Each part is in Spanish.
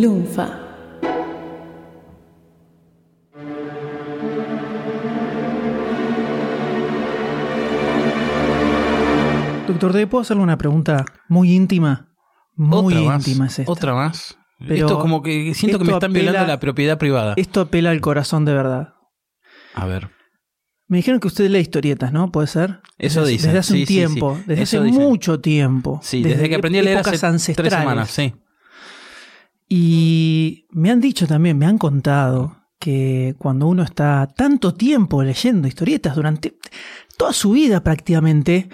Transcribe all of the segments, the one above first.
Lunfa. Doctor D, ¿puedo hacerle una pregunta muy íntima? Muy otra más, íntima es esta. Otra más. Pero esto es como que siento que me están apela- violando la propiedad privada. Esto apela al corazón de verdad. A ver. Me dijeron que usted lee historietas, ¿no? ¿Puede ser? Eso dicen, Desde hace sí, un tiempo, sí. desde Eso hace dicen. mucho tiempo. Sí, desde, que aprendí a leer hace tres semanas, sí. Y me han dicho también, me han contado que cuando uno está tanto tiempo leyendo historietas durante toda su vida prácticamente,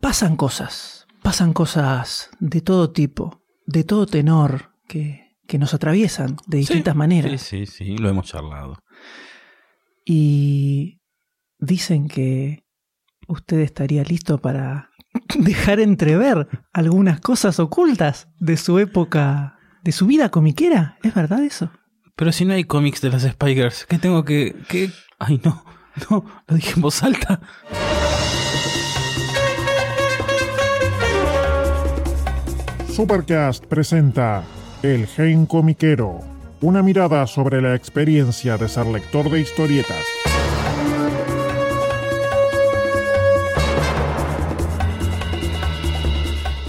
pasan cosas, pasan cosas de todo tipo, de todo tenor, que, que nos atraviesan de distintas Sí, maneras. Sí, sí, sí, lo hemos charlado. Y dicen que usted estaría listo para dejar entrever algunas cosas ocultas de su época, de su vida comiquera. ¿Es verdad eso? Pero si no hay cómics de las Spy Girls, ¿qué tengo que...? que... Ay, no, no, lo dije en voz alta. Supercast presenta El Gen Comiquero, una mirada sobre la experiencia de ser lector de historietas.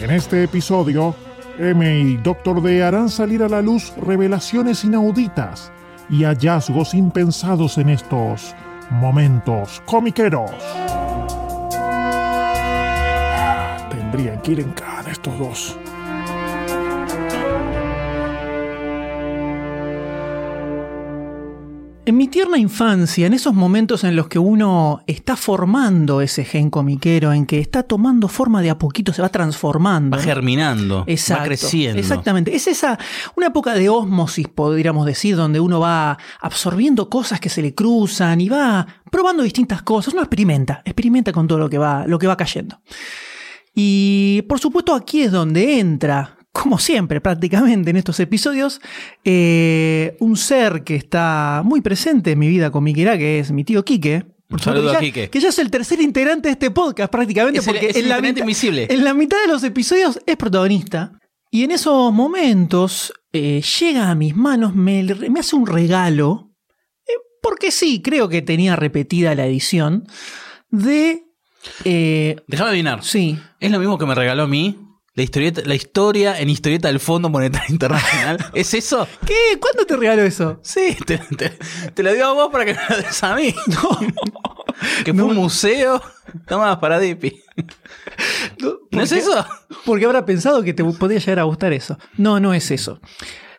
En este episodio, M y Doctor D harán salir a la luz revelaciones inauditas y hallazgos impensados en estos momentos comiqueros. Tendrían que ir en cada estos dos. Tierna infancia, en esos momentos en los que uno está formando ese gen comiquero, en que está tomando forma de a poquito, se va transformando. Va ¿no? germinando, Exacto, va creciendo. Exactamente. Es esa, una época de ósmosis, podríamos decir, donde uno va absorbiendo cosas que se le cruzan y va probando distintas cosas. Uno experimenta, experimenta con todo lo que va, lo que va cayendo. Y por supuesto aquí es donde entra, como siempre prácticamente en estos episodios, eh, un ser que está muy presente en mi vida comiquera, que es mi tío Quique. Por Un saludo a que ya- Quique. Que ya es el tercer integrante de este podcast prácticamente, Es el- porque es en, la mitad, invisible. en la mitad de los episodios es protagonista. Y en esos momentos eh, llega a mis manos, me, me hace un regalo, eh, porque sí, creo que tenía repetida la edición, de... Déjame adivinar. sí, Es lo mismo que me regaló a mí. La, historieta, la historia en historieta del Fondo Monetario Internacional. ¿Es eso? ¿Qué? ¿Cuándo te regaló eso? Sí, te, te- te lo digo a vos para que me lo des a mí. No. Que fue un museo. Toma para Dipi. ¿No es eso? Porque habrá pensado que te podría llegar a gustar eso. No, no es eso.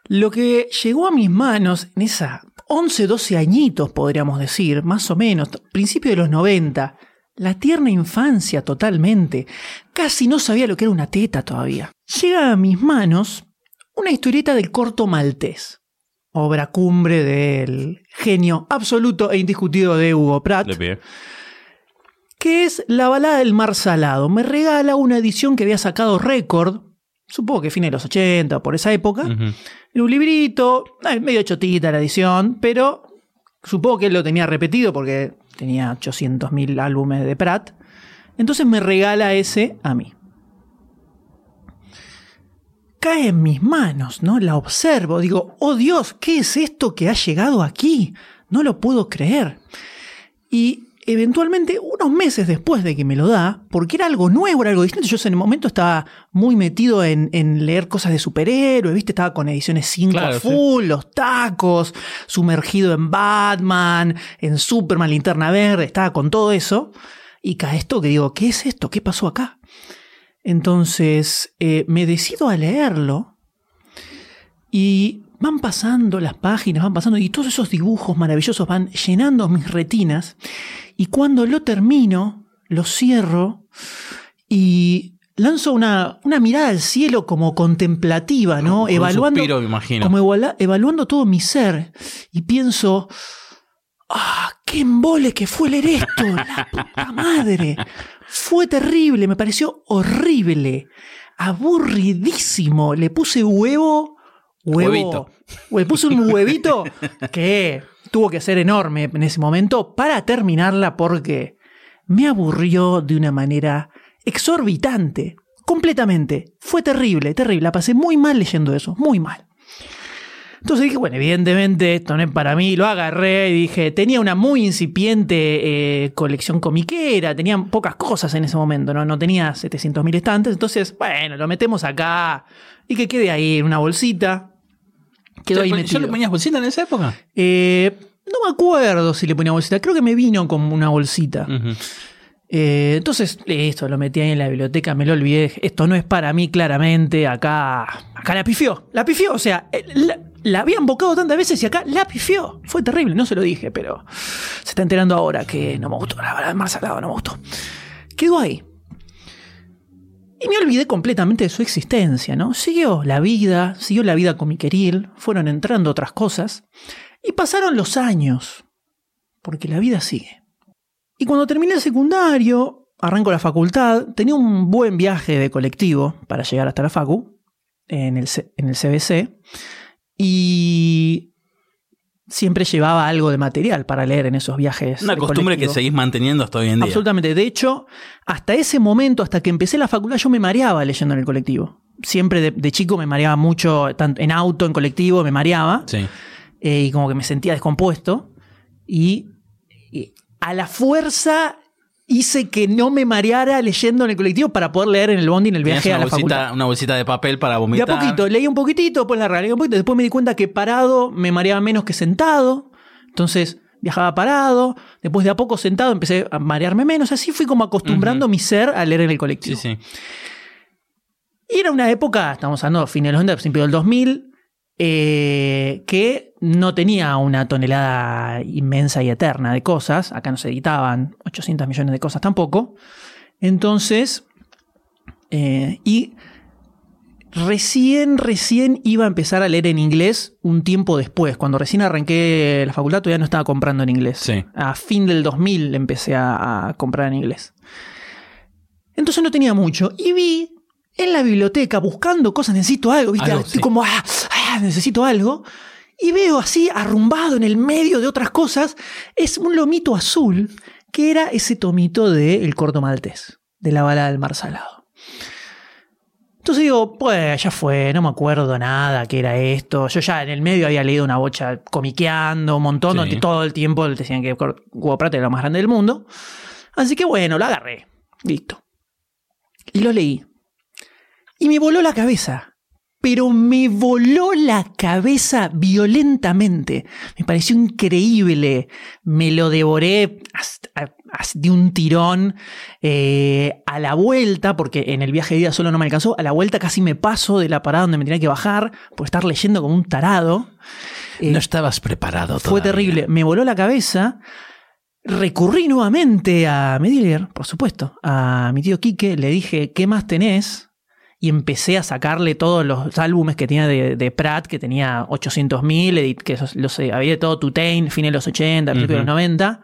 Lo que llegó a mis manos en esa 11, 12 añitos, podríamos decir, más o menos, principio de los 90, la tierna infancia totalmente, casi no sabía lo que era una teta todavía. Llega a mis manos una historieta del corto maltés, obra cumbre del genio absoluto e indiscutido de Hugo Pratt que es La balada del mar salado. Me regala una edición que había sacado Record, supongo que fines de los 80, por esa época, Ujú. en un librito, eh, medio chotita la edición, pero supongo que él lo tenía repetido porque tenía 800.000 álbumes de Pratt. Entonces me regala ese a mí. Cae en mis manos, ¿no? La observo, digo, oh Dios, ¿qué es esto que ha llegado aquí? No lo puedo creer. Y eventualmente, unos meses después de que me lo da, porque era algo nuevo, era algo distinto, yo en el momento estaba muy metido en, en leer cosas de superhéroes, ¿viste? Estaba con ediciones 5 Claro, full, los tacos, sumergido en Batman, en Superman, Linterna Verde, estaba con todo eso. Y cae esto que digo, ¿qué es esto? ¿Qué pasó acá? Entonces eh, me decido a leerlo y van pasando las páginas, van pasando y todos esos dibujos maravillosos van llenando mis retinas y cuando lo termino, lo cierro y lanzo una, una mirada al cielo como contemplativa, ¿no? Evaluando, suspiro, me imagino. como evala- evaluando todo mi ser y pienso, ¡ah, qué embole que fue leer esto! ¡La puta madre! Fue terrible, me pareció horrible, aburridísimo. Le puse huevo, huevo. Huevito. Le puse un huevito que tuvo que ser enorme en ese momento para terminarla porque me aburrió de una manera exorbitante, completamente. Fue terrible, terrible. La pasé muy mal leyendo eso, muy mal. Entonces dije, bueno, evidentemente esto no es para mí, lo agarré y dije, tenía una muy incipiente eh, colección comiquera, tenía pocas cosas en ese momento, no, no tenía 700.000 estantes, entonces, bueno, lo metemos acá y que quede ahí en una bolsita. Quedó ahí ¿Yo metido. le ponías bolsita en esa época? Eh, no me acuerdo si le ponía bolsita, creo que me vino como una bolsita. Eh, entonces, listo, lo metí ahí en la biblioteca, me lo olvidé. Esto no es para mí, claramente. Acá, acá la pifió. La pifió, o sea, eh, la, la había embocado tantas veces y acá la pifió. Fue terrible, no se lo dije, pero se está enterando ahora que no me gustó. La verdad, más salado no me gustó. Quedó ahí. Y me olvidé completamente de su existencia, ¿no? Siguió la vida, siguió la vida comiqueril, fueron entrando otras cosas. Y pasaron los años. Porque la vida sigue. Y cuando terminé el secundario, arranco la facultad, tenía un buen viaje de colectivo para llegar hasta la facu, en el, en el CBC, y siempre llevaba algo de material para leer en esos viajes. Una costumbre que seguís manteniendo hasta hoy en día. Absolutamente. De hecho, hasta ese momento, hasta que empecé la facultad, yo me mareaba leyendo en el colectivo. Siempre de, de chico me mareaba mucho, tanto en auto, en colectivo, me mareaba Sí. eh, y como que me sentía descompuesto. Y, y a la fuerza hice que no me mareara leyendo en el colectivo para poder leer en el bondi en el viaje a la bolsita, facultad. una bolsita de papel para De vomitar. a poquito, leí un poquitito, después la realidad un poquito, después me di cuenta que parado me mareaba menos que sentado. Entonces viajaba parado, después de a poco sentado empecé a marearme menos. Así fui como acostumbrando mi ser a leer en el Sí, colectivo. sí. Y era una época, estamos hablando fines de los 90, principio del 2000, eh, que no tenía una tonelada inmensa y eterna de cosas. Acá no se editaban 800 millones de cosas tampoco. Entonces, eh, y recién, recién iba a empezar a leer en inglés un tiempo después. Cuando recién arranqué la facultad todavía no estaba comprando en inglés. Sí. A fin del 2000 empecé a, a comprar en inglés. Entonces no tenía mucho. Y vi en la biblioteca buscando cosas, necesito algo, ¿viste? Algo, sí. como, ah, ah, necesito algo. Y veo así, arrumbado en el medio de otras cosas, es un lomito azul, que era ese tomito de El Corto Maltés, de la bala del mar salado. Entonces digo, pues ya fue, no me acuerdo nada que era esto. Yo ya en el medio había leído una bocha comiqueando un montón, Sí. donde todo el tiempo decían que Hugo Pratt era lo más grande del mundo. Así que bueno, lo agarré. Listo. Y lo leí. Y me voló la cabeza. Pero me voló la cabeza violentamente. Me pareció increíble. Me lo devoré hasta- hasta de un tirón. Eh, a la vuelta, porque en el viaje de ida solo no me alcanzó, a la vuelta casi me paso de la parada donde me tenía que bajar por estar leyendo como un tarado. Eh, No estabas preparado fue todavía. terrible. Me voló la cabeza. Recurrí nuevamente a Medilier, por supuesto, a mi tío Quique. Le dije, ¿qué más tenés? Y empecé a sacarle todos los álbumes que tenía de, de Pratt, que tenía 800.000, que los eh, había de todo Tutain, fines de los 80, principios de los 90.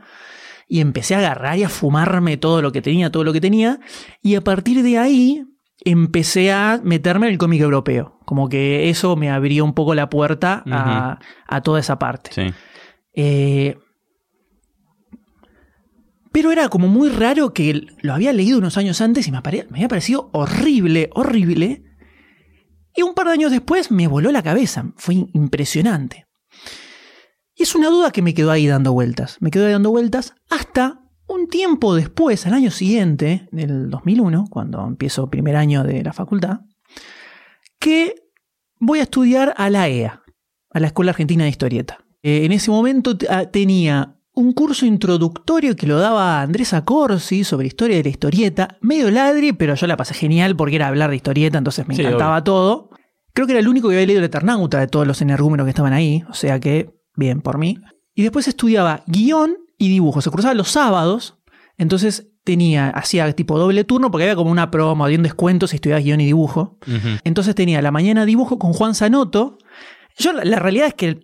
Y empecé a agarrar y a fumarme todo lo que tenía, todo lo que tenía. Y a partir de ahí empecé a meterme en el cómic europeo. Como que eso me abrió un poco la puerta a, a toda esa parte. Sí. Eh, pero era como muy raro que lo había leído unos años antes y me, había parecido horrible, horrible. Y un par de años después me voló la cabeza. Fue impresionante. Y es una duda que me quedó ahí dando vueltas. Me quedó ahí dando vueltas hasta un tiempo después, al año siguiente, del 2001, cuando empiezo primer año de la facultad, que voy a estudiar a la EA, a la Escuela Argentina de Historieta. Eh, en ese momento ah, tenía un curso introductorio que lo daba Andrés Acorsi sobre historia de la historieta, medio ladri, pero yo la pasé genial porque era hablar de historieta, entonces me Sí, encantaba todo. Creo que era el único que había leído el Eternauta de todos los energúmenos que estaban ahí, o sea que, bien, por mí. Y después estudiaba guion y dibujo, se cruzaba los sábados, entonces tenía, hacía tipo doble turno porque había como una promo, había un descuento si estudiabas guion y dibujo. Entonces tenía la mañana dibujo con Juan Sanoto. Yo la, la realidad es que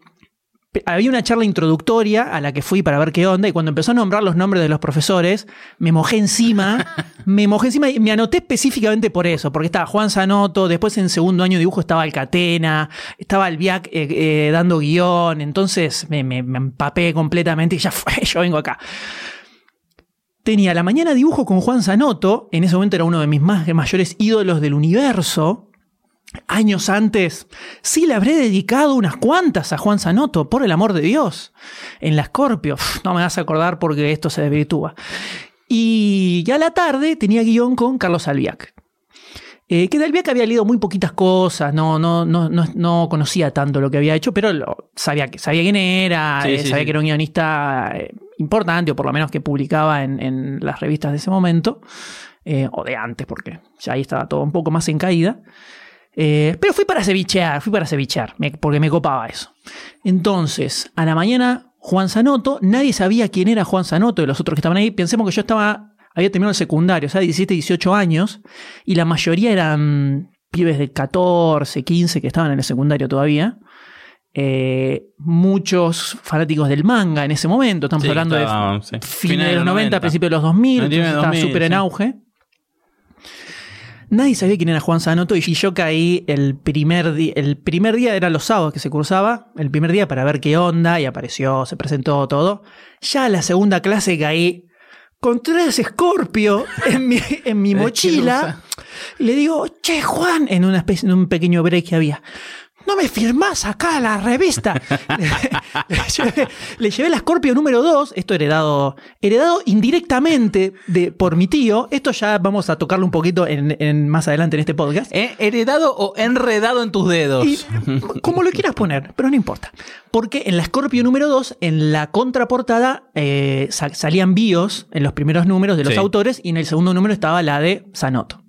había una charla introductoria a la que fui para ver qué onda y cuando empezó a nombrar los nombres de los profesores, me mojé encima, me mojé encima y me anoté específicamente por eso, porque estaba Juan Sanoto, después en segundo año de dibujo estaba Alcatena, estaba Albiac eh, eh, dando guion, entonces me, me- me empapé completamente y ya fue, yo vengo acá. Tenía la mañana dibujo con Juan Sanoto, en ese momento era uno de mis más mayores ídolos del universo, años antes, sí le habré dedicado unas cuantas a Juan Sanoto, por el amor de Dios, en la Scorpio. Uf, no me vas a acordar porque esto se desvirtúa. Y ya a la tarde tenía guion con Carlos Albiac. Eh, que de Albiac había leído muy poquitas cosas, no, no, no, no, no conocía tanto lo que había hecho, pero lo- sabía, que- sabía quién era, Sí, eh, sí, sabía sí. que era un guionista eh, importante, o por lo menos que publicaba en, en las revistas de ese momento, eh, o de antes, porque ya ahí estaba todo un poco más en caída. Eh, pero fui para cevichear, fui para cevichear, me- porque me copaba eso. Entonces, a la mañana, Juan Sanoto, nadie sabía quién era Juan Sanoto de los otros que estaban ahí. Pensemos que yo estaba, había terminado el secundario, o sea, 17, 18 años, y la mayoría eran pibes de 14, 15 que estaban en el secundario todavía. Eh, muchos fanáticos del manga en ese momento, estamos Sí, hablando de sí. fines de los 90, principios de los 2000, 99, entonces estaba 2000, súper en sí. Nadie sabía quién era Juan Sanoto y yo caí el primer día, el primer día eran los sábados que se cursaba, el primer día para ver qué onda y apareció, se presentó todo. Ya la segunda clase caí con tres Scorpio en mi, en mi mochila. le digo, che Juan, en una especie, en un pequeño break que había. No me firmás acá la revista. le, llevé, le llevé la Scorpio número 2, esto heredado, heredado indirectamente de, por mi tío. Esto ya vamos a tocarlo un poquito en, en- más adelante en este podcast. ¿Eh? ¿Heredado o enredado en tus dedos? Y, como lo quieras poner, pero no importa. Porque en la Scorpio número 2, en la contraportada, eh, sa- salían bios en los primeros números de los Sí. autores y en el segundo número estaba la de Sanoto.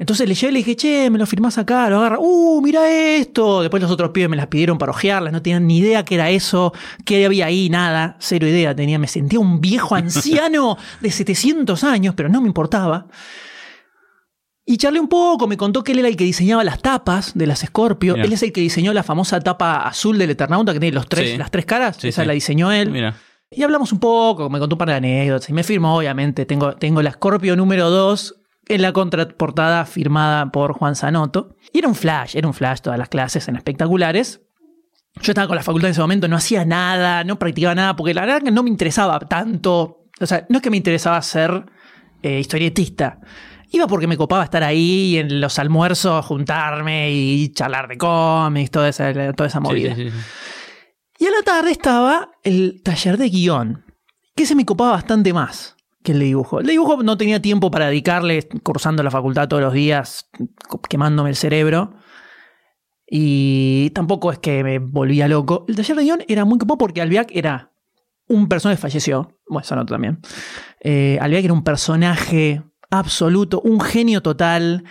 Entonces le llevé y le dije, che, me lo firmás acá, lo agarra. ¡Uh, mira esto! Después los otros pibes me las pidieron para ojearlas, no tenían ni idea qué era eso, qué había ahí, nada, cero idea tenía. Me sentía un viejo anciano de 700 años, pero no me importaba. Y charlé un poco, me contó que él era el que diseñaba las tapas de las Scorpio. Él es el que diseñó la famosa tapa azul del Eternauta que tiene los tres, Sí. las tres caras. Sí, Esa sí. la diseñó él. Mira. Y hablamos un poco, me contó un par de anécdotas. Y me firmó, obviamente. Tengo, tengo la Scorpio número 2 en la contraportada firmada por Juan Sanoto. Y era un flash, era un flash todas las clases en espectaculares. Yo estaba con la facultad en ese momento, no hacía nada, no practicaba nada, porque la verdad que no me interesaba tanto. O sea, no es que me interesaba ser eh, historietista. Iba porque me copaba estar ahí y en los almuerzos juntarme y charlar de cómics, toda esa, toda esa movida. sí, sí, sí. Y a la tarde estaba el taller de guion, que se me copaba bastante más que el dibujo. El dibujo no tenía tiempo para dedicarle, cursando la facultad todos los días, quemándome el cerebro. Y tampoco es que me volvía loco. El taller de guion era muy copo porque Albiac era un personaje falleció. Bueno, eso no también. Eh, Albiac era un personaje absoluto, un genio total,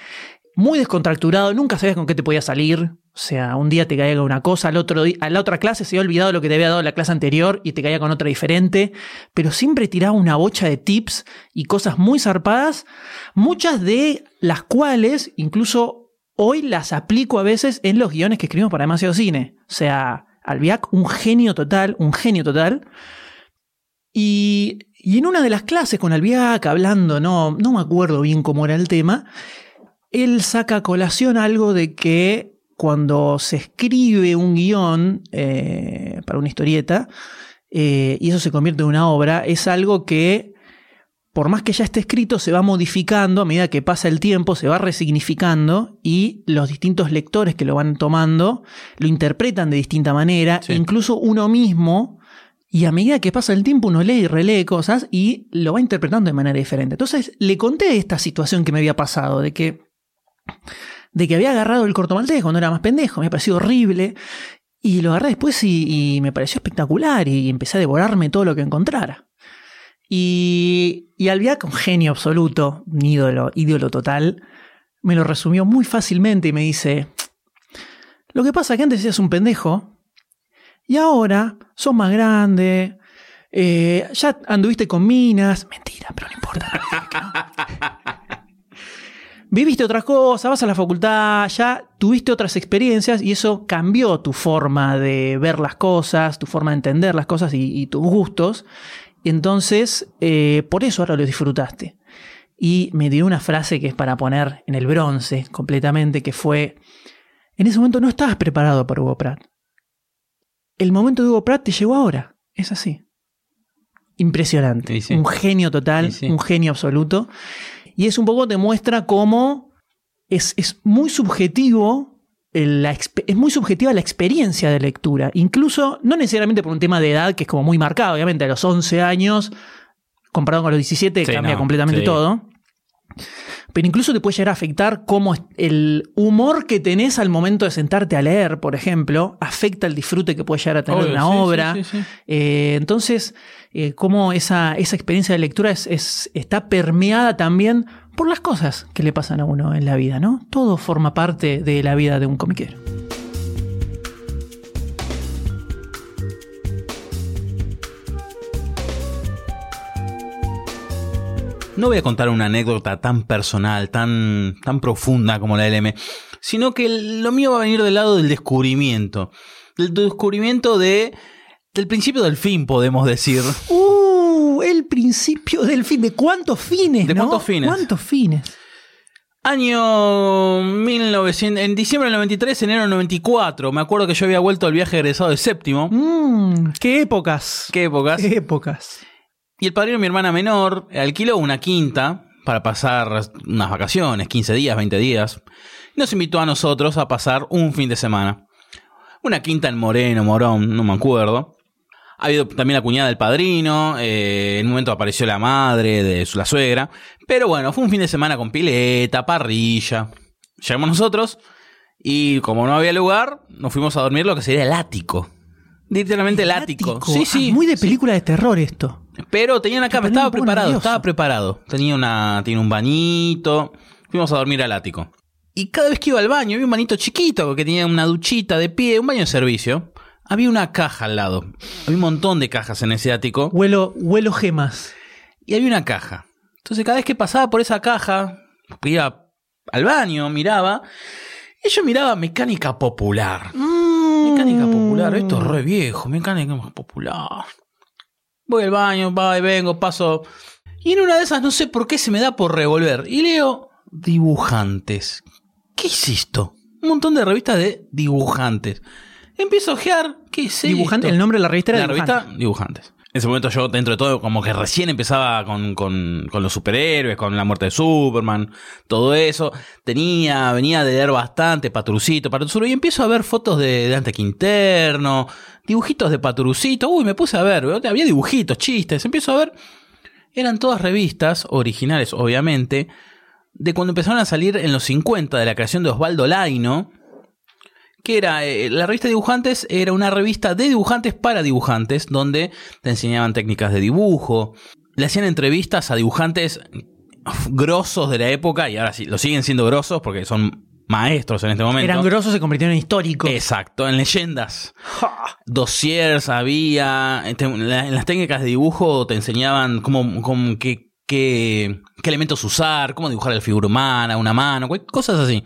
muy descontracturado, nunca sabías con qué te podía salir. O sea, un día te caía con una cosa, al otro día, a la otra clase se había olvidado lo que te había dado la clase anterior y te caía con otra diferente, pero siempre tiraba una bocha de tips y cosas muy zarpadas, muchas de las cuales incluso hoy las aplico a veces en los guiones que escribimos para demasiado cine. O sea, Albiac, un genio total, un genio total. Y, y en una de las clases con Albiac, hablando, no, no me acuerdo bien cómo era el tema, él saca a colación algo de que cuando se escribe un guion eh, para una historieta eh, y eso se convierte en una obra, es algo que por más que ya esté escrito, se va modificando a medida que pasa el tiempo, se va resignificando y los distintos lectores que lo van tomando lo interpretan de distinta manera, Sí. incluso uno mismo, y a medida que pasa el tiempo uno lee y relee cosas y lo va interpretando de manera diferente. Entonces le conté esta situación que me había pasado, de que, de que había agarrado el corto maltés cuando era más pendejo, me parecido horrible, y lo agarré después y, y me pareció espectacular y empecé a devorarme todo lo que encontrara. Y, y Albiac, un genio absoluto, un ídolo, ídolo total, me lo resumió muy fácilmente y me dice, lo que pasa es que antes eras un pendejo y ahora sos más grande, eh, ya anduviste con minas, mentira, pero no importa. Viviste otras cosas, vas a la facultad, ya tuviste otras experiencias y eso cambió tu forma de ver las cosas, tu forma de entender las cosas y, y tus gustos. Entonces, eh, por eso ahora lo disfrutaste. Y me dio una frase que es para poner en el bronce completamente, que fue, en ese momento no estabas preparado para Hugo Pratt. El momento de Hugo Pratt te llegó ahora. Es así. Impresionante. Sí. Un genio total, sí. un genio absoluto. Y es un poco, te muestra cómo es, es muy subjetivo. el- la es muy subjetiva la experiencia de lectura. Incluso, no necesariamente por un tema de edad, que es como muy marcado. Obviamente, a los 11 años, comparado con los 17, Sí, cambia no, completamente sí. todo. Pero incluso te puede llegar a afectar cómo el humor que tenés al momento de sentarte a leer, por ejemplo, afecta el disfrute que puede llegar a tener Obvio, una sí, obra. sí, sí. Eh, entonces, eh, cómo esa, esa experiencia de lectura es, es- está permeada también por las cosas que le pasan a uno en la vida, ¿no? Todo forma parte de la vida de un comiquero. No voy a contar una anécdota tan personal, tan, tan profunda como la del M, sino que lo mío va a venir del lado del descubrimiento. Del descubrimiento de, del principio del fin, podemos decir. ¡Uh! El principio del fin. ¿De cuántos fines? ¿De no? cuántos fines? ¿Cuántos fines? Año 1900, en diciembre del 93, enero del 94. Me acuerdo que yo había vuelto al viaje egresado de séptimo. Mm, ¡Qué épocas! ¿Qué épocas? ¡Qué épocas! Y el padrino de mi hermana menor alquiló una quinta para pasar unas vacaciones, 15 días, 20 días. Nos invitó a nosotros a pasar un fin de semana. Una quinta en Moreno, Morón, no me acuerdo. Ha habido también la cuñada del padrino, eh, en un momento apareció la madre de su- la suegra. Pero bueno, fue un fin de semana con pileta, parrilla. Llegamos nosotros y como no había lugar, nos fuimos a dormir lo que sería el ático. Literalmente el ático. Sí, sí. Ah, muy de película de terror esto. Pero tenía una cama, estaba preparado, nervioso. estaba preparado. Tenía una, tiene un bañito. Fuimos a dormir al ático. Y cada vez que iba al baño, había un bañito chiquito que tenía una duchita de pie, un baño de servicio. Había una caja al lado. Había un montón de cajas en ese ático. Huelo, huelo gemas. Y había una caja. Entonces cada vez que pasaba por esa caja, iba al baño, miraba. Y yo miraba mecánica popular. Mecánica popular, esto es re viejo, mecánica popular. Voy al baño, va y vengo, paso. Y en una de esas no sé por qué se me da por revolver. Y leo dibujantes. ¿Qué es esto? Un montón de revistas de dibujantes. Empiezo a ojear, ¿qué es Dibujante, esto? el nombre de la revista era la Dibujante. revista Dibujantes. En ese momento yo, dentro de todo, como que recién empezaba con, con, con los superhéroes, con la muerte de Superman, todo eso. Tenía, venía de leer bastante, Patrucito, Patrucito, y empiezo a ver fotos de Dante Quinterno, dibujitos de Patrucito. Uy, me puse a ver, había dibujitos, chistes, empiezo a ver. Eran todas revistas, originales obviamente, de cuando empezaron a salir en los 50, de la creación de Osvaldo Laino, que era eh, la revista Dibujantes era una revista de dibujantes para dibujantes donde te enseñaban técnicas de dibujo le hacían entrevistas a dibujantes grosos de la época y ahora sí lo siguen siendo grosos porque son maestros en este momento. Eran grosos, se convirtieron en históricos. exacto en leyendas. Dossiers había la- en las técnicas de dibujo te enseñaban cómo, cómo- qué, qué, qué elementos usar cómo dibujar la figura humana una mano cosas así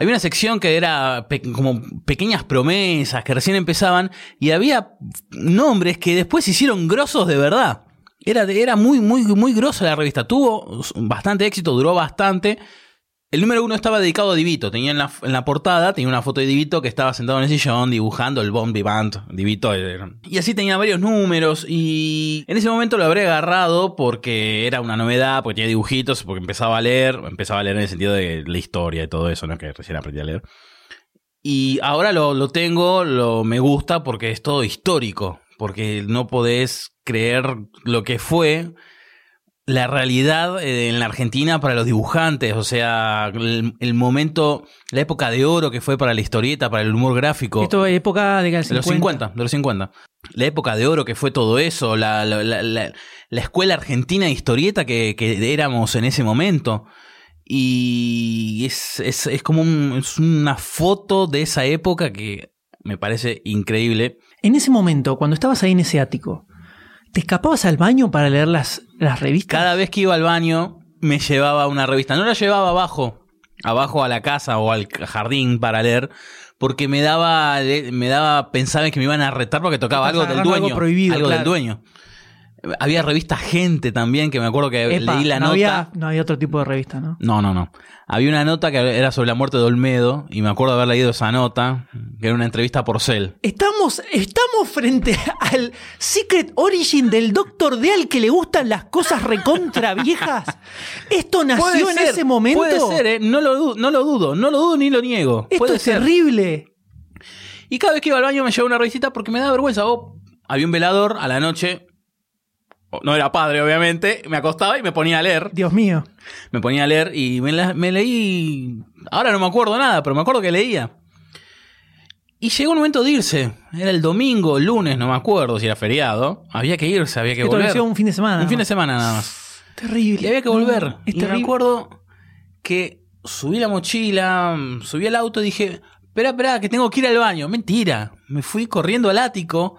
había una sección que era como pequeñas promesas que recién empezaban y había nombres que después se hicieron grosos de verdad. Era, era muy, muy, muy grosa la revista. Tuvo bastante éxito, duró bastante. El número uno estaba dedicado a Divito. Tenía en la, en la portada, tenía una foto de Divito que estaba sentado en el sillón dibujando el Bon Vivant. Divito. Y así tenía varios números. Y en ese momento lo habré agarrado porque era una novedad, porque tenía dibujitos, porque empezaba a leer. Empezaba a leer en el sentido de la historia y todo eso, ¿no? Que recién aprendí a leer. Y ahora lo, lo tengo, lo me gusta porque es todo histórico. Porque no podés creer lo que fue la realidad eh, en la Argentina para los dibujantes, o sea, el, el momento, la época de oro que fue para la historieta, para el humor gráfico. Esto es época de, de los 50, de los 50. La época de oro que fue todo eso, la, la, la, la- la escuela argentina de historieta que, que éramos en ese momento. Y es, es, es como un- es una foto de esa época que me parece increíble. En ese momento, cuando estabas ahí en ese ático, ¿te escapabas al baño para leer las, las revistas? Cada vez que iba al baño me llevaba una revista. No la llevaba abajo, abajo a la casa o al jardín para leer, porque me daba, me daba, pensaba que me iban a retar porque tocaba algo del dueño. algo prohibido, algo del dueño. Había revista Gente también, que me acuerdo que Epa, leí la no nota. Había, no había otro tipo de revista, ¿no? No, no, no. Había una nota que era sobre la muerte de Olmedo y me acuerdo de haber leído esa nota. que era una entrevista por cel. Estamos, estamos frente al Secret Origin del Doctor Deal que le gustan las cosas recontra viejas. ¿Esto nació en ese momento? Puede ser, ¿eh? no, lo dudo, no lo dudo, no lo dudo ni lo niego. Esto puede es ser. terrible. Y cada vez que iba al baño me llevaba una revisita porque me daba vergüenza. O había un velador a la noche. No era padre, obviamente. Me acostaba y me ponía a leer. Dios mío. Me ponía a leer y me, la- me leí. Ahora no me acuerdo nada, pero me acuerdo que leía. Y llegó el momento de irse. Era el domingo, el lunes, no me acuerdo si era feriado. Había que irse, había que Esto volver. un fin de semana. Un fin de semana nada más. Terrible. Y había que volver. No, y me acuerdo que subí la mochila, subí al auto y dije, espera, espera, que tengo que ir al baño. Mentira. Me fui corriendo al ático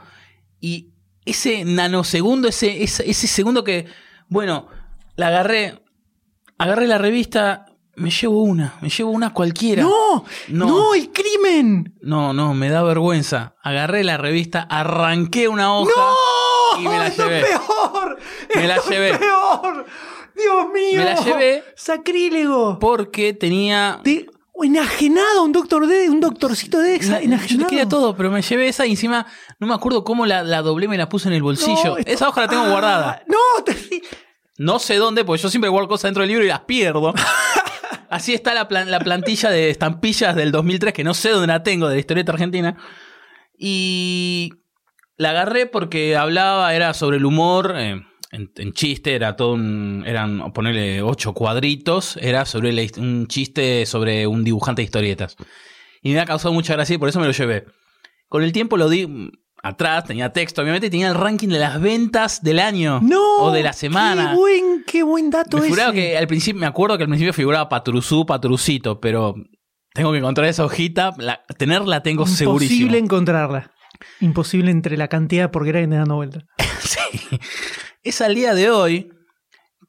y ese nanosegundo, ese, ese, ese segundo que, bueno, la agarré, agarré la revista, me llevo una, me llevo una cualquiera. ¡No! No. ¡No! ¡El crimen! No, no, me da vergüenza. Agarré la revista, arranqué una hoja. ¡No! Y me la ¡Esto llevé. es peor! Me la ¡Esto es llevé. peor! ¡Dios mío! Me la llevé. ¡Sacrílego! Porque tenía Enajenado, un doctor D, un doctorcito de exa, Na- Yo enajenado. te quería todo, pero me llevé esa y encima no me acuerdo cómo la, la doblé, me la puse en el bolsillo. No, esto- Esa hoja la tengo Ah, guardada. No, te- No sé dónde, porque yo siempre guardo cosas dentro del libro y las pierdo. Así está la, plan- la plantilla de estampillas del 2003, que no sé dónde la tengo, de la historieta argentina. Y la agarré porque hablaba, era sobre el humor, eh, en, en chiste, era todo un. Eran, ponerle ocho cuadritos, era sobre la un chiste sobre un dibujante de historietas. Y me ha causado mucha gracia y por eso me lo llevé. Con el tiempo lo di mm, atrás, tenía texto, obviamente, y tenía el ranking de las ventas del año no. o de la semana. Qué buen, qué buen dato Me ese. que al principio, me acuerdo que al principio figuraba Patrusú, Patrucito, pero tengo que encontrar esa hojita, la- tenerla tengo segurísimo. Imposible encontrarla. Imposible entre la cantidad de porquería que te dando vuelta. Sí. Es al día de hoy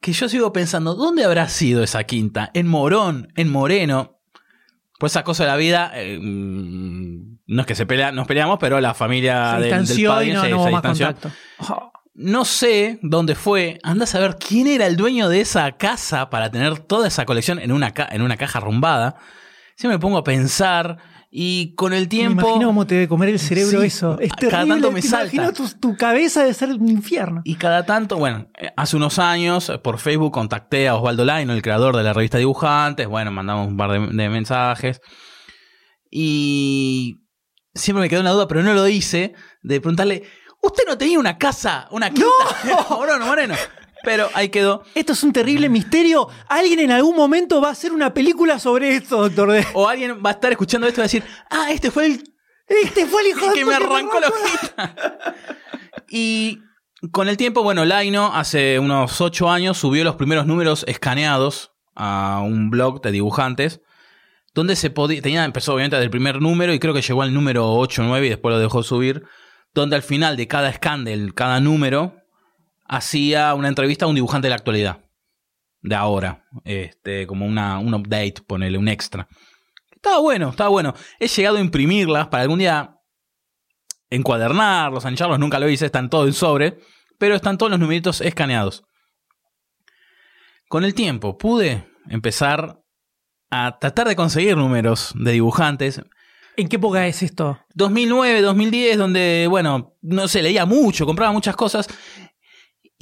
que yo sigo pensando, ¿dónde habrá sido esa quinta? ¿En Morón? ¿En Moreno? Pues esa cosa de la vida, eh, mm, no es que se pelea, nos peleamos, pero la familia se del, del padre y no, se- no distanció. contacto. Oh, No sé dónde fue. Anda a saber quién era el dueño de esa casa para tener toda esa colección en una, ca- en una caja arrumbada. Siempre me pongo a pensar y con el me tiempo... imagino cómo te debe comer el cerebro Sí, eso. Es cada terrible. tanto me te salta. imagino tu, tu cabeza debe ser un infierno. Y cada tanto, bueno, eh, hace unos años eh, por Facebook contacté a Osvaldo Laino, el creador de la revista Dibujantes. Bueno, mandamos un par de, de mensajes. Y siempre me quedó una duda, pero no lo hice, de preguntarle, ¿usted no tenía una casa, una quinta? Moreno, Moreno. Pero ahí quedó. Esto es un terrible misterio. Alguien en algún momento va a hacer una película sobre esto, doctor D. O alguien va a estar escuchando esto y va a decir, ah, este fue el Este fue el hijo de que me puta arrancó la hojita. y con el tiempo, bueno, Laino hace unos ocho años subió los primeros números escaneados a un blog de dibujantes. Donde se podía. Tenía, empezó obviamente del primer número y creo que llegó al número 8 o 9 y después lo dejó subir. Donde al final de cada scan cada número hacía una entrevista a un dibujante de la actualidad. De ahora. Este, como una, un update, ponele, un extra. Estaba bueno, estaba bueno. He llegado a imprimirlas para algún día encuadernarlos, ancharlos, nunca lo hice, están todos en sobre, pero están todos los numeritos escaneados. Con el tiempo pude empezar a tratar de conseguir números de dibujantes. ¿En qué época es esto? 2009, 2010, donde, bueno, no sé, leía mucho, compraba muchas cosas.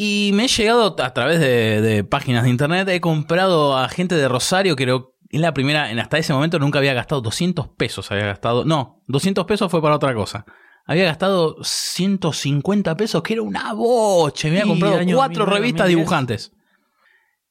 Y me he llegado a través de, de páginas de internet, he comprado a gente de Rosario, creo, en la primera, en hasta ese momento nunca había gastado 200 pesos, había gastado, no, 200 pesos fue para otra cosa. Había gastado 150 pesos, que era una boche. Me había comprado año cuatro 2009, revistas 2010. dibujantes.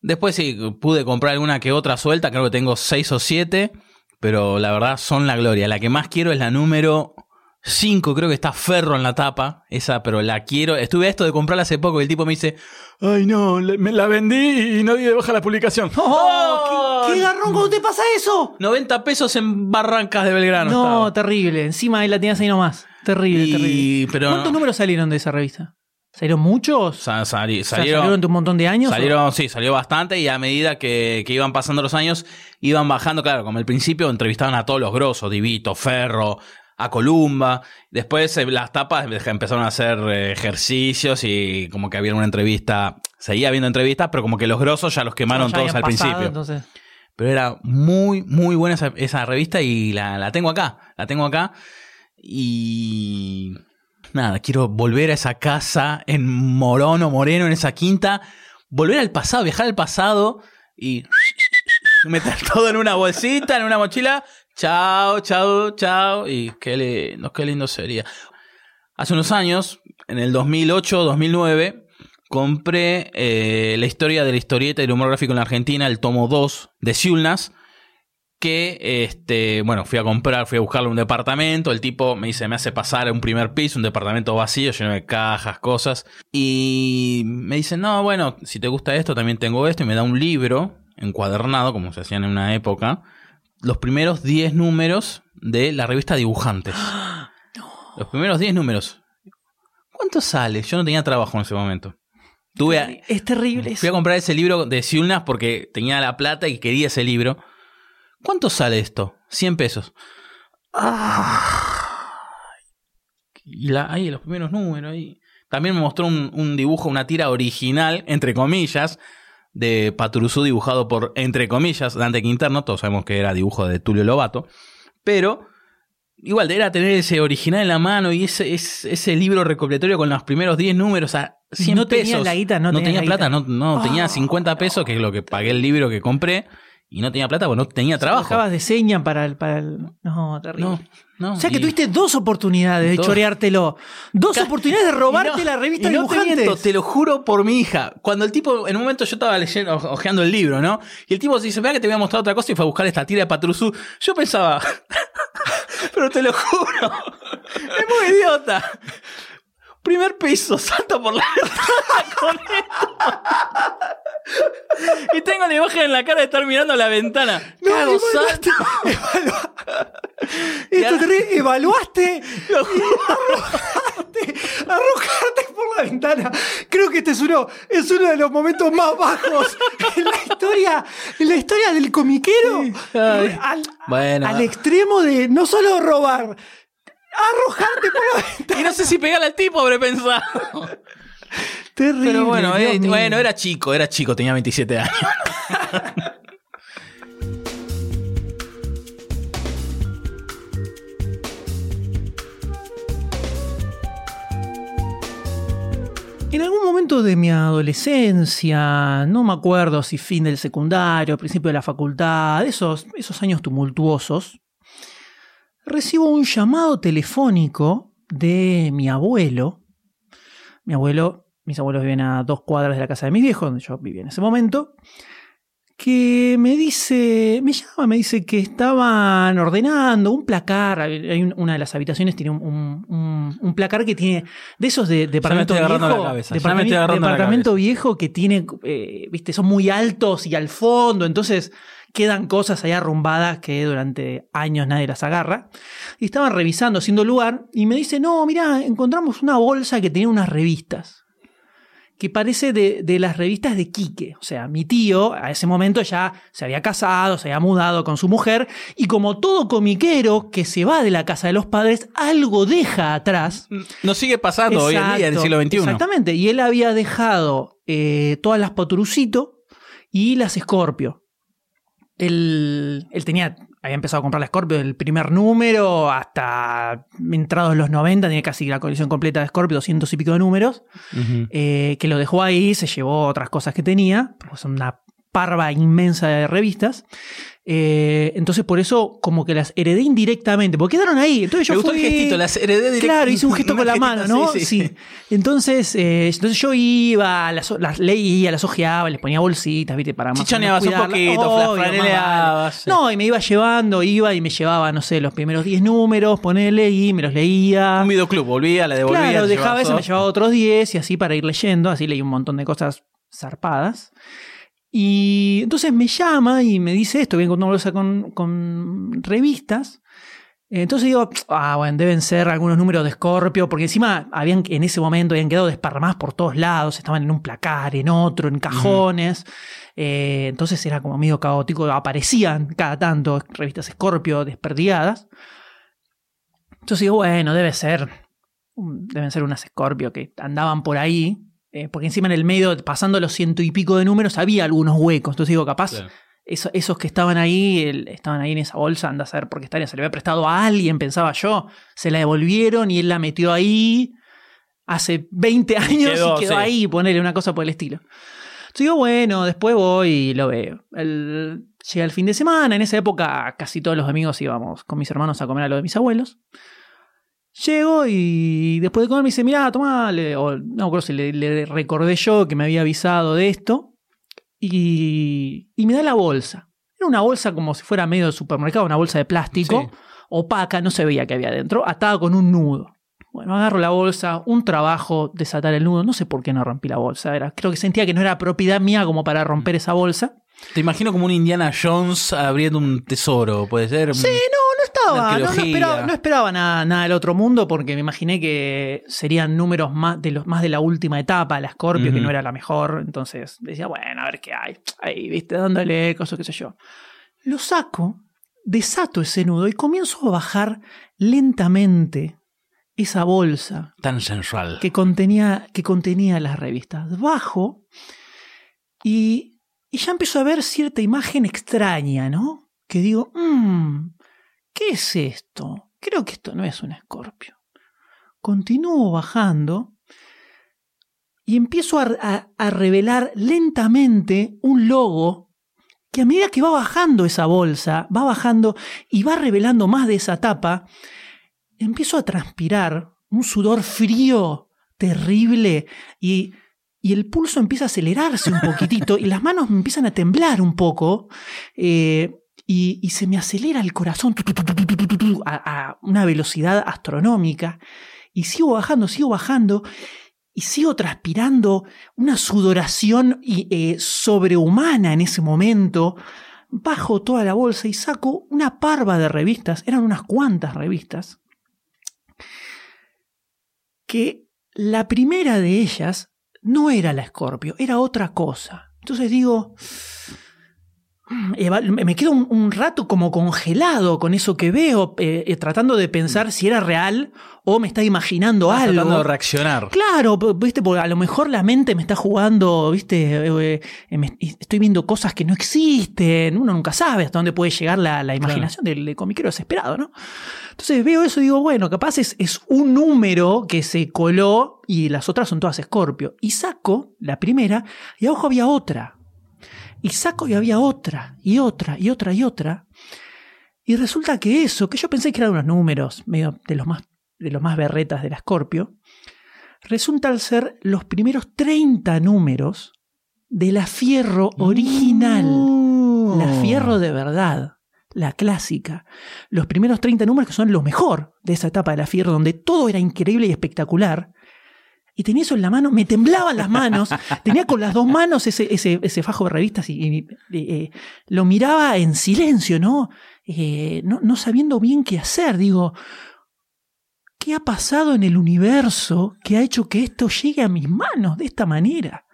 Después sí, pude comprar alguna que otra suelta, creo que tengo seis o siete, pero la verdad son la gloria. La que más quiero es la número 5, creo que está Ferro en la tapa, esa, pero la quiero. Estuve a esto de comprarla hace poco y el tipo me dice, ay no, me la vendí y no di de baja la publicación. ¡Oh! ¿Qué, qué garrón cuando te pasa eso? 90 pesos en Barrancas de Belgrano. No, estaba. terrible. Encima ahí la tenías ahí nomás. Terrible, Y- terrible. pero- ¿Cuántos números salieron de esa revista? ¿Salieron muchos? Sa- sali- O sea, salieron, ¿Salieron de un montón de años? Salieron, sí, salió bastante y a medida que, que iban pasando los años, iban bajando, claro, como al principio entrevistaban a todos los grosos, Divito, Ferro, a Columba, después eh, las tapas empezaron a hacer eh, ejercicios y como que había una entrevista, seguía habiendo entrevistas, pero como que los grosos ya los quemaron Ya todos al pasado, principio. entonces. Pero era muy, muy buena esa, esa revista y la, la tengo acá, la tengo acá. Y nada, quiero volver a esa casa en Morón o Moreno, en esa quinta, volver al pasado, viajar al pasado y meter todo en una bolsita, en una mochila. Chao, chao, chao. Y qué lindo, qué lindo sería. Hace unos años, en el 2008, 2009, compré eh, la historia de la historieta y el humor gráfico en la Argentina, el tomo 2 de Siulnas que, este, bueno, fui a comprar, fui a buscarle un departamento, el tipo me dice, me hace pasar un primer piso, un departamento vacío, lleno de cajas, cosas, y me dice, no, bueno, si te gusta esto, también tengo esto, y me da un libro encuadernado, como se hacían en una época, los primeros 10 números de la revista Dibujantes. Los primeros 10 números. ¿Cuánto sale? Yo no tenía trabajo en ese momento. Tuve a- Es terrible. Fui a comprar ese libro de Siulnas porque tenía la plata y quería ese libro. ¿Cuánto sale esto? 100 pesos. Y la, ahí, los primeros números. Ahí. También me mostró un, un dibujo, una tira original, entre comillas, de Patrusú dibujado por, entre comillas, Dante Quinterno. Todos sabemos que era dibujo de Tulio Lobato. Pero, igual, era tener ese original en la mano y ese, ese, ese libro recopilatorio con los primeros 10 números a 100 no tenía pesos. la guita, no tenía tenía la plata, guita. no, no tenía Ah. 50 pesos, que es lo que pagué el libro que compré. Y no tenía plata porque no tenía trabajo. Trabajabas de seña para el, para el. No, terrible. No, no. O sea que y- tuviste dos oportunidades de Dos. choreártelo. Dos oportunidades de robarte no- la revista y no te miento, te lo juro por mi hija. Cuando el tipo, en un momento yo estaba leyendo, ojeando el libro, ¿no? Y el tipo se dice, vea que te voy a mostrar otra cosa y fue a buscar esta tira de Patrusú. Yo pensaba, pero te lo juro, es muy idiota. Primer piso, salto por la ventana con esto. Y tengo la imagen en la cara de estar mirando la ventana. No, Cago. Esto es terrible. Evaluaste Lo juro. arrojarte, arrojarte por la ventana. Creo que este es uno, es uno de los momentos más bajos en la historia, en la historia del comiquero. Al, Bueno. al extremo de no solo robar, arrojarte por la ventana. Y no sé si pegarle al tipo, habré pensado. Terrible. Pero bueno, eh, bueno, era chico, era chico, tenía 27 años. En algún momento de mi adolescencia, no me acuerdo si fin del secundario, principio de la facultad, esos, esos años tumultuosos, recibo un llamado telefónico de mi abuelo. Mi abuelo, mis abuelos viven a dos cuadras de la casa de mis viejos, donde yo vivía en ese momento, que me dice, me llama, me dice que estaban ordenando un placar. Hay un- una de las habitaciones tiene un, un- un- un placar que tiene de esos de departamento viejo, la departamento viejo que tiene, eh, viste, son muy altos y al fondo, entonces quedan cosas ahí arrumbadas que durante años nadie las agarra. Y estaban revisando, haciendo lugar, y me dice, no, mira, encontramos una bolsa que tenía unas revistas que parece de, de las revistas de Quique. O sea, mi tío a ese momento ya se había casado, se había mudado con su mujer, y como todo comiquero que se va de la casa de los padres, algo deja atrás. Nos sigue pasando hoy en día, en el siglo XXI. Exactamente. Y él había dejado eh, todas las Poturucito y las Scorpio. Él, él tenía, había empezado a comprar la Scorpio del primer número hasta entrados los 90, tenía casi la colección completa de Scorpio, 200 y pico de números, eh, que lo dejó ahí, se llevó otras cosas que tenía, pues una parva inmensa de revistas. Eh, entonces por eso como que las heredé indirectamente, porque quedaron ahí. Entonces yo Me gustó fui, el gestito, las heredé directo. Claro, hice un gesto con la mano, ¿no? Sí, sí. Entonces, eh, entonces yo iba, las, las leía, las ojeaba, les ponía bolsitas, ¿viste? Para más Chichoneabas un poquito, franeleabas, vale. sí. No, y me iba llevando, iba y me llevaba, no sé, los primeros 10 números, ponele y me los leía. Un videoclub, volvía, la devolvía. Claro, dejaba eso, me llevaba otros 10 y así para ir leyendo. Así leí un montón de cosas zarpadas. Y entonces me llama y me dice esto, vengo con una bolsa con, con revistas. Entonces digo, ah, bueno, deben ser algunos números de Scorpio, porque encima habían en ese momento habían quedado desparramadas por todos lados, estaban en un placar, en otro, en cajones. Eh, entonces era como medio caótico, aparecían cada tanto revistas Scorpio desperdigadas. Entonces digo, bueno, debe ser, deben ser unas Scorpio que andaban por ahí, eh, porque encima en el medio, pasando los ciento y pico de números, había algunos huecos. Entonces digo, capaz Claro. eso- esos que estaban ahí, el- estaban ahí en esa bolsa, anda a saber por qué estaría, se le había prestado a alguien, pensaba yo, se la devolvieron y él la metió ahí hace 20 años quedó, y quedó sí. ahí, ponerle una cosa por el estilo. Entonces digo, bueno, después voy y lo veo. El- llega el fin de semana, en esa época casi todos los amigos íbamos con mis hermanos a comer a lo de mis abuelos. Llego y después de comer me dice, mirá, tomá, le- o no acuerdo si le, le recordé yo que me había avisado de esto, y, y me da la bolsa. Era una bolsa como si fuera medio de supermercado, una bolsa de plástico, Sí. opaca, no se veía que había adentro, atada con un nudo. Bueno, agarro la bolsa, un trabajo desatar el nudo, no sé por qué no rompí la bolsa, era, creo que sentía que no era propiedad mía como para romper esa bolsa. Te imagino como un Indiana Jones abriendo un tesoro, puede ser. Sí, no, no esperaba, no esperaba nada, nada del otro mundo porque me imaginé que serían números más de los más de la última etapa, la Scorpio, que no era la mejor. Entonces decía, bueno, a ver qué hay. Ahí, viste, dándole cosas, qué sé yo. Lo saco, desato ese nudo y comienzo a bajar lentamente esa bolsa Tan sensual. que contenía, que contenía las revistas. Bajo y, y ya empiezo a ver cierta imagen extraña, ¿no? Que digo, "Mm, ¿qué es esto? Creo que esto no es un escorpio. Continúo bajando y empiezo a, revelar lentamente un logo que a medida que va bajando esa bolsa, va bajando y va revelando más de esa tapa, empiezo a transpirar un sudor frío, terrible, y, y el pulso empieza a acelerarse un poquitito y las manos me empiezan a temblar un poco. eh, y, se me acelera el corazón a, a una velocidad astronómica y sigo bajando, sigo bajando y sigo transpirando una sudoración eh, sobrehumana en ese momento. Bajo toda la bolsa y saco una parva de revistas, eran unas cuantas revistas, que la primera de ellas no era la Escorpio, era otra cosa. Entonces digo, me quedo un, un rato como congelado con eso que veo, eh, eh, tratando de pensar si era real o me está imaginando Estás algo. tratando de reaccionar. Claro, viste, porque a lo mejor la mente me está jugando, viste, eh, eh, me- estoy viendo cosas que no existen, uno nunca sabe hasta dónde puede llegar la, la imaginación del, del comiquero desesperado, ¿no? Entonces veo eso y digo, bueno, capaz es, es un número que se coló y las otras son todas Scorpio. Y saco la primera y abajo había otra. Y saco y había otra, y otra, y otra, y otra. Y resulta que eso, que yo pensé que eran unos números medio de los más, de los más berretas de la Scorpio, resulta ser los primeros 30 números de la Fierro original. La Fierro de verdad, la clásica. Los primeros 30 números que son lo mejor de esa etapa de la Fierro, donde todo era increíble y espectacular. Y tenía eso en la mano, me temblaban las manos, tenía con las dos manos ese, ese, ese fajo de revistas y, y, eh, lo miraba en silencio, ¿no? Eh, ¿no? No sabiendo bien qué hacer. Digo, ¿qué ha pasado en el universo que ha hecho que esto llegue a mis manos de esta manera?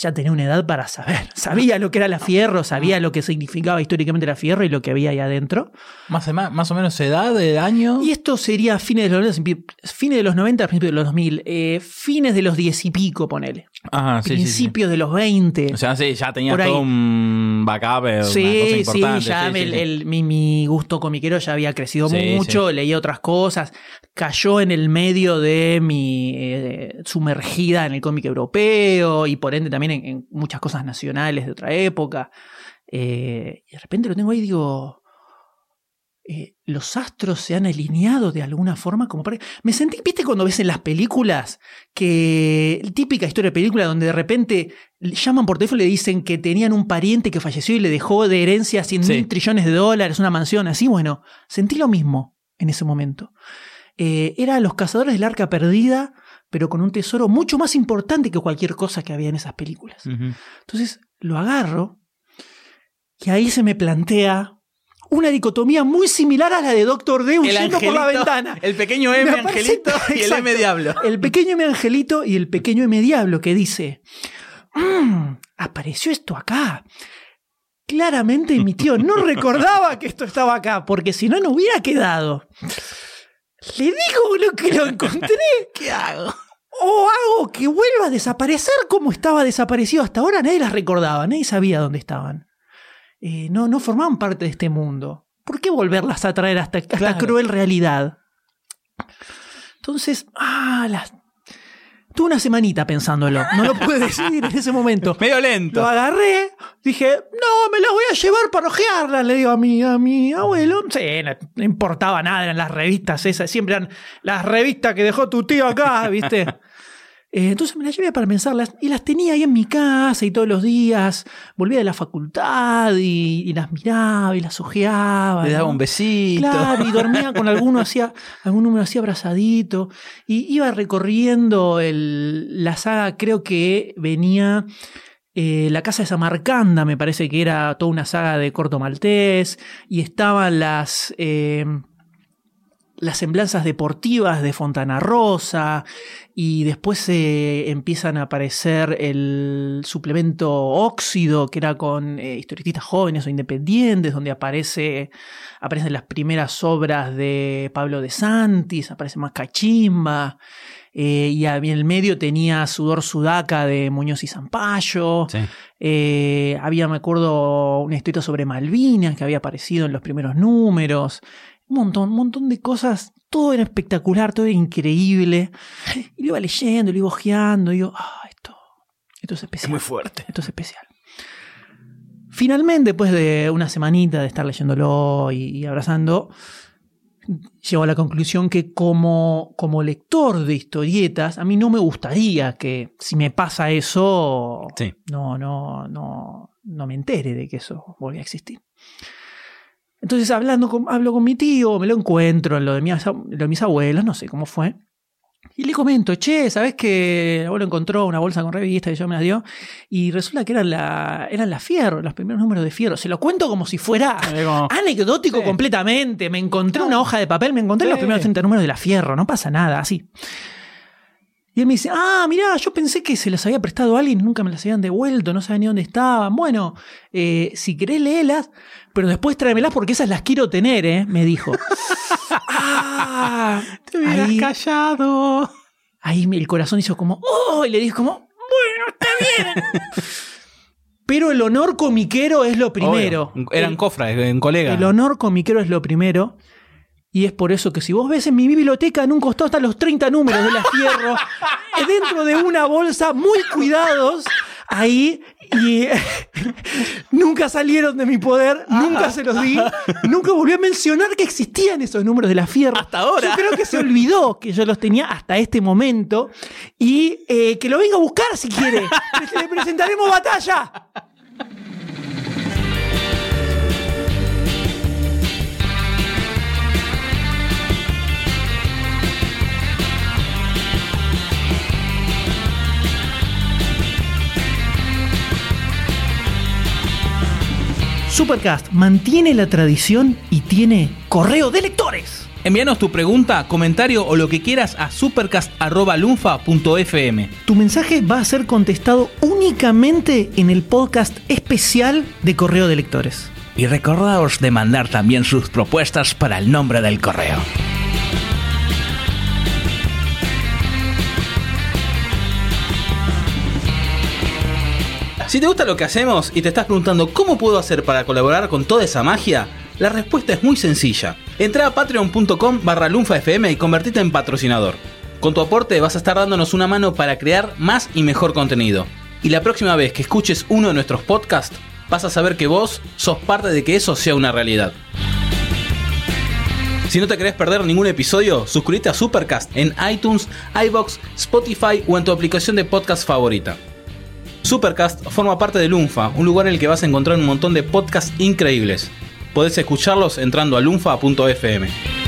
Ya tenía una edad para saber. Sabía lo que era la fierro, sabía lo que significaba históricamente la fierro y lo que había ahí adentro. Más, o ma- más o menos edad, de año. Y esto sería fines de los 90, fines de los 90 principios de los 2000, eh, fines de los 10 y pico, ponele. Ajá, sí, sí, sí. principios de los 20. O sea, sí, ya ahí. todo un backup, eh, Sí, sí, ya el- el- mi, mi gusto comiquero ya había crecido mucho, leía otras cosas, cayó en el medio de mi eh, sumergida en el cómic europeo y por ende también en, en muchas cosas nacionales de otra época. Eh, y de repente lo tengo ahí y digo, eh, los astros se han alineado de alguna forma como para... Me sentí, viste cuando ves en las películas que típica historia de película donde de repente llaman por teléfono y le dicen que tenían un pariente que falleció y le dejó de herencia 100 mil Sí. trillones de dólares, una mansión así, bueno, sentí lo mismo en ese momento. Eh, era los cazadores del arca perdida, pero con un tesoro mucho más importante que cualquier cosa que había en esas películas. Entonces lo agarro y ahí se me plantea una dicotomía muy similar a la de Doctor D huyendo por la angelito, ventana. El pequeño M aparece- angelito y el. M diablo. El pequeño M angelito y el pequeño M diablo que dice, "Mm, apareció esto acá. Claramente mi tío no recordaba que esto estaba acá, porque si no, no hubiera quedado. Le digo lo que lo encontré. ¿Qué hago? O hago que vuelva a desaparecer como estaba desaparecido hasta ahora. Nadie las recordaba, nadie sabía dónde estaban. eh, no, no formaban parte de este mundo. ¿Por qué volverlas a traer hasta Claro. cruel realidad? Entonces, ah, las... tuve una semanita pensándolo. No lo pude decidir en ese momento. Medio lento. Lo agarré, dije, no, me las voy a llevar para ojearlas, le digo a mi, a mi abuelo. Sí, no, no importaba nada, eran las revistas esas, siempre eran las revistas que dejó tu tío acá, ¿viste? Eh, entonces me las llevé para pensarlas y las tenía ahí en mi casa y todos los días volvía de la facultad y, y las miraba y las ojeaba. Le daba ¿no? un besito. Claro, y dormía con alguno hacía, algún número así abrazadito. Y iba recorriendo el- la saga, creo que venía eh, La Casa de Samarcanda, me parece que era toda una saga de corto maltés. Y estaban las. eh, las semblanzas deportivas de Fontana Rosa y después eh, empiezan a aparecer el suplemento óxido que era con eh, historietistas jóvenes o independientes donde aparece aparecen las primeras obras de Pablo de Santis aparece más Cachimba eh, y en el medio tenía Sudor Sudaca de Muñoz y Zampayo Sí. eh, había, me acuerdo, una historia sobre Malvinas que había aparecido en los primeros números. Un montón, un montón de cosas. Todo era espectacular, todo era increíble. Y lo iba leyendo, lo iba ojeando. Y digo, ah, esto, esto es Es especial. muy fuerte. Esto es especial. Finalmente, después de una semanita de estar leyéndolo y, y abrazando, llego a la conclusión que como, como lector de historietas, a mí no me gustaría que si me pasa eso, Sí. no, no, no, no me entere de que eso volvió a existir. Entonces, hablando con, hablo con mi tío, me lo encuentro en lo de, mi, lo de mis abuelos, no sé cómo fue. Y le comento, che, ¿sabes que el abuelo encontró una bolsa con revistas y yo me las dio? Y resulta que eran la, eran la Fierro, los primeros números de Fierro. Se lo cuento como si fuera como- anecdótico Sí. completamente. Me encontré una hoja de papel, me encontré Sí. los primeros 30 números de la Fierro, no pasa nada, así. Y él me dice, ah, mirá, yo pensé que se las había prestado a alguien nunca me las habían devuelto, no sabía ni dónde estaban. Bueno, eh, si querés léelas, pero después tráemelas porque esas las quiero tener, ¿eh? Me dijo. ah, Te hubieras ahí, callado. ahí el corazón hizo como, oh, y le dije como, bueno, está bien. pero el honor comiquero es lo primero. Obvio. Eran cofras, en colega. el honor comiquero es lo primero. Y es por eso que si vos ves en mi biblioteca, en un costado están los 30 números de la Fierro, dentro de una bolsa, muy cuidados, ahí, y nunca salieron de mi poder, nunca se los di, nunca volví a mencionar que existían esos números de la Fierro. Hasta ahora. Yo creo que se olvidó que yo los tenía hasta este momento, y eh, que lo venga a buscar si quiere. Le presentaremos batalla. Supercast mantiene la tradición y tiene correo de lectores. Envíanos tu pregunta, comentario o lo que quieras a supercast.lunfa.fm. Tu mensaje va a ser contestado únicamente en el podcast especial de correo de lectores. Y recordaos de mandar también sus propuestas para el nombre del correo. Si te gusta lo que hacemos y te estás preguntando cómo puedo hacer para colaborar con toda esa magia, la respuesta es muy sencilla. Entra a patreon.com barra lunfafm y convertite en patrocinador. Con tu aporte vas a estar dándonos una mano para crear más y mejor contenido. Y la próxima vez que escuches uno de nuestros podcasts, vas a saber que vos sos parte de que eso sea una realidad. Si no te querés perder ningún episodio, suscríbete a Supercast en iTunes, iBox, Spotify o en tu aplicación de podcast favorita. Supercast forma parte de Lunfa, un lugar en el que vas a encontrar un montón de podcasts increíbles. Podés escucharlos entrando a lunfa.fm.